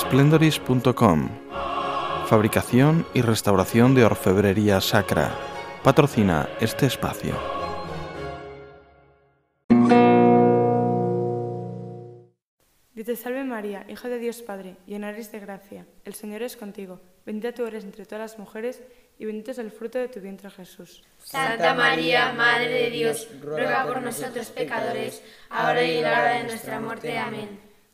splendoris.com Fabricación y restauración de orfebrería sacra. Patrocina este espacio. Dios te salve María, hija de Dios Padre, llena eres de gracia. El Señor es contigo. Bendita tú eres entre todas las mujeres y bendito es el fruto de tu vientre Jesús. Santa María, Madre de Dios, ruega por nosotros pecadores, ahora y en la hora de nuestra muerte. Amén.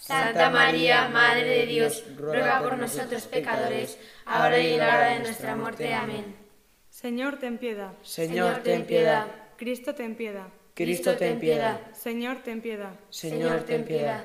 Santa María, Madre de Dios, ruega por nosotros pecadores, ahora y en la hora de nuestra muerte. Amén. Señor, ten piedad. Señor, ten piedad. Cristo, ten piedad. Cristo, ten piedad. Señor, ten piedad. Señor, ten piedad.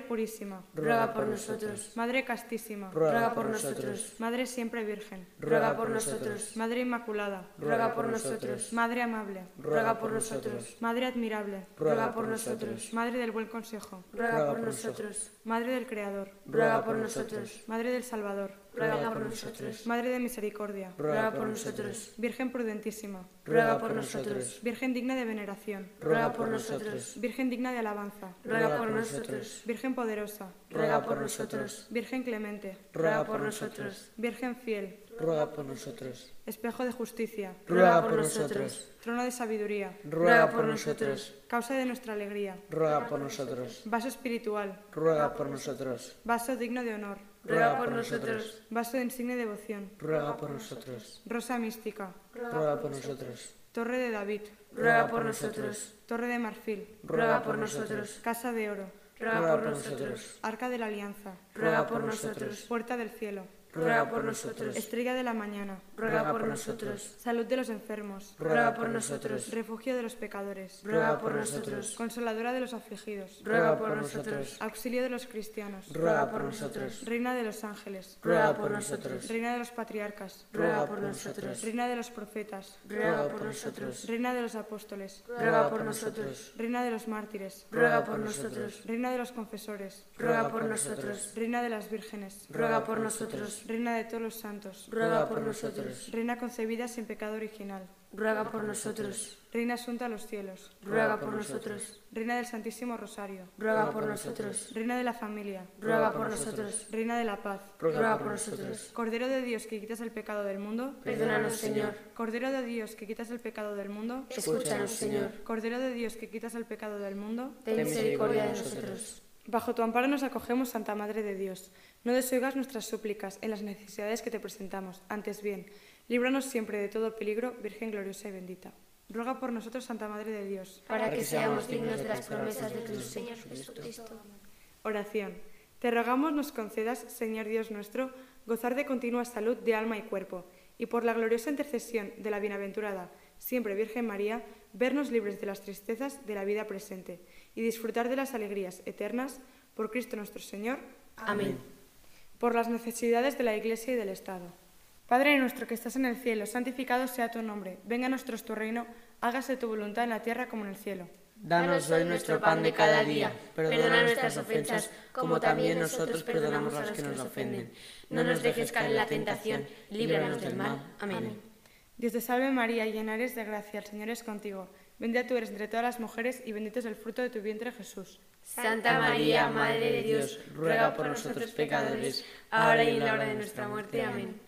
Purísima. Ruega por nosotros. Madre Castísima. Ruega por nosotros. Madre Siempre Virgen. Ruega por nosotros. Madre Inmaculada. Ruega por nosotros. Madre Amable. Ruega por nosotros. Madre Admirable. Ruega por nosotros. Madre del Buen Consejo. Ruega por nosotros. Madre del Creador. Ruega por nosotros. Madre del Salvador. Ruega por nosotros. Madre de Misericordia. Ruega por nosotros. Virgen prudentísima. Ruega por nosotros. Virgen digna de veneración. Ruega por nosotros. Virgen digna de alabanza. Ruega por nosotros. Virgen poderosa. Ruega por nosotros. Virgen clemente. Ruega por nosotros. Virgen fiel. Ruega por nosotros. Espejo de justicia. Ruega por nosotros. Trono de sabiduría. Ruega por nosotros. Causa de nuestra alegría. Ruega por nosotros. Vaso espiritual. Ruega por nosotros. Vaso digno de honor. Ruega por nosotros. Vaso de insigne devoción. Ruega por nosotros. Rosa mística. Ruega por nosotros. Torre de David. Ruega por nosotros. Torre de marfil. Ruega por nosotros. Casa de oro. Ruega por nosotros. Arca de la alianza. Ruega por nosotros. Puerta del cielo. Ruega por nosotros. Estrella de la mañana. Ruega por nosotros. Salud de los enfermos. Ruega por nosotros. Refugio de los pecadores. Ruega por nosotros. Consoladora de los afligidos. Ruega por nosotros. Auxilio de los cristianos. Ruega por nosotros. Reina de los ángeles. Ruega por nosotros. Reina de los patriarcas. Ruega por nosotros. Reina de los profetas. Ruega por nosotros. Reina de los apóstoles. Ruega por nosotros. Reina de los mártires. Ruega por nosotros. Reina de los confesores. Ruega por nosotros. Reina de las vírgenes. Ruega por nosotros. Reina de todos los santos. Ruega por nosotros. Reina concebida sin pecado original. Ruega por nosotros. Reina asunta a los cielos. Ruega por nosotros. Reina del Santísimo Rosario. Ruega por nosotros. Reina de la familia. Ruega por nosotros. Reina de la paz. Ruega por nosotros. Cordero de Dios que quitas el pecado del mundo. Perdónanos, Señor. Cordero de Dios que quitas el pecado del mundo. Escúchanos, Señor. Cordero de Dios que quitas el pecado del mundo. Ten misericordia de nosotros. Bajo tu amparo nos acogemos, Santa Madre de Dios. No desoigas nuestras súplicas en las necesidades que te presentamos. Antes bien, líbranos siempre de todo peligro, Virgen gloriosa y bendita. Ruega por nosotros, Santa Madre de Dios. Para que seamos dignos de las promesas de Cristo Señor Jesucristo. Oración. Te rogamos nos concedas, Señor Dios nuestro, gozar de continua salud de alma y cuerpo, y por la gloriosa intercesión de la bienaventurada, siempre Virgen María, vernos libres de las tristezas de la vida presente y disfrutar de las alegrías eternas por Cristo nuestro Señor. Amén. Por las necesidades de la Iglesia y del Estado. Padre nuestro que estás en el cielo, santificado sea tu nombre. Venga a nosotros tu reino, hágase tu voluntad en la tierra como en el cielo. Danos hoy nuestro pan de cada día. Perdona nuestras ofensas, como también nosotros perdonamos a los que nos ofenden. No nos dejes caer en la tentación, líbranos del mal. Amén. Dios te salve María, llena eres de gracia, el Señor es contigo. Bendita tú eres entre todas las mujeres y bendito es el fruto de tu vientre Jesús. Santa María, Madre de Dios, ruega por nosotros pecadores, ahora y en la hora de nuestra muerte. Amén.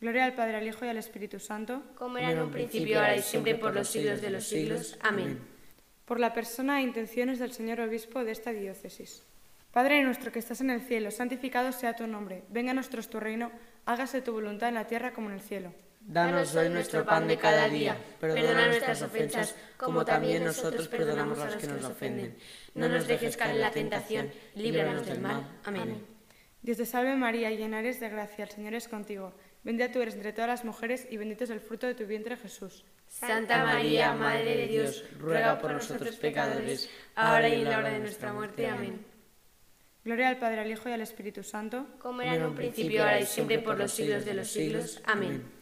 Gloria al Padre, al Hijo y al Espíritu Santo. Como era en un principio, ahora y siempre, por los siglos de los siglos. Amén. Por la persona e intenciones del Señor Obispo de esta diócesis. Padre nuestro que estás en el cielo, santificado sea tu nombre. Venga a nosotros tu reino, hágase tu voluntad en la tierra como en el cielo. Danos hoy nuestro pan de cada día. Perdona nuestras ofensas, como también nosotros perdonamos a los que nos ofenden. No nos dejes caer en la tentación, líbranos del mal. Amén. Dios te salve María, llena eres de gracia, el Señor es contigo. Bendita tú eres entre todas las mujeres y bendito es el fruto de tu vientre Jesús. Santa María, Madre de Dios, ruega por nosotros pecadores, ahora y en la hora de nuestra muerte. Amén. Gloria al Padre, al Hijo y al Espíritu Santo. Como era en un principio, ahora y siempre, por los siglos de los siglos. Amén.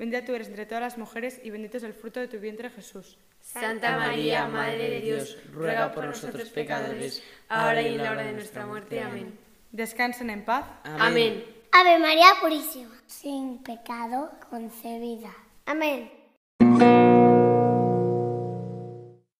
Bendita tú eres entre todas las mujeres y bendito es el fruto de tu vientre Jesús. Santa María, Madre de Dios, ruega por nosotros pecadores, ahora y en la hora de nuestra muerte. Amén. Descansen en paz. Amén. Ave María Purísima, sin pecado concebida. Amén.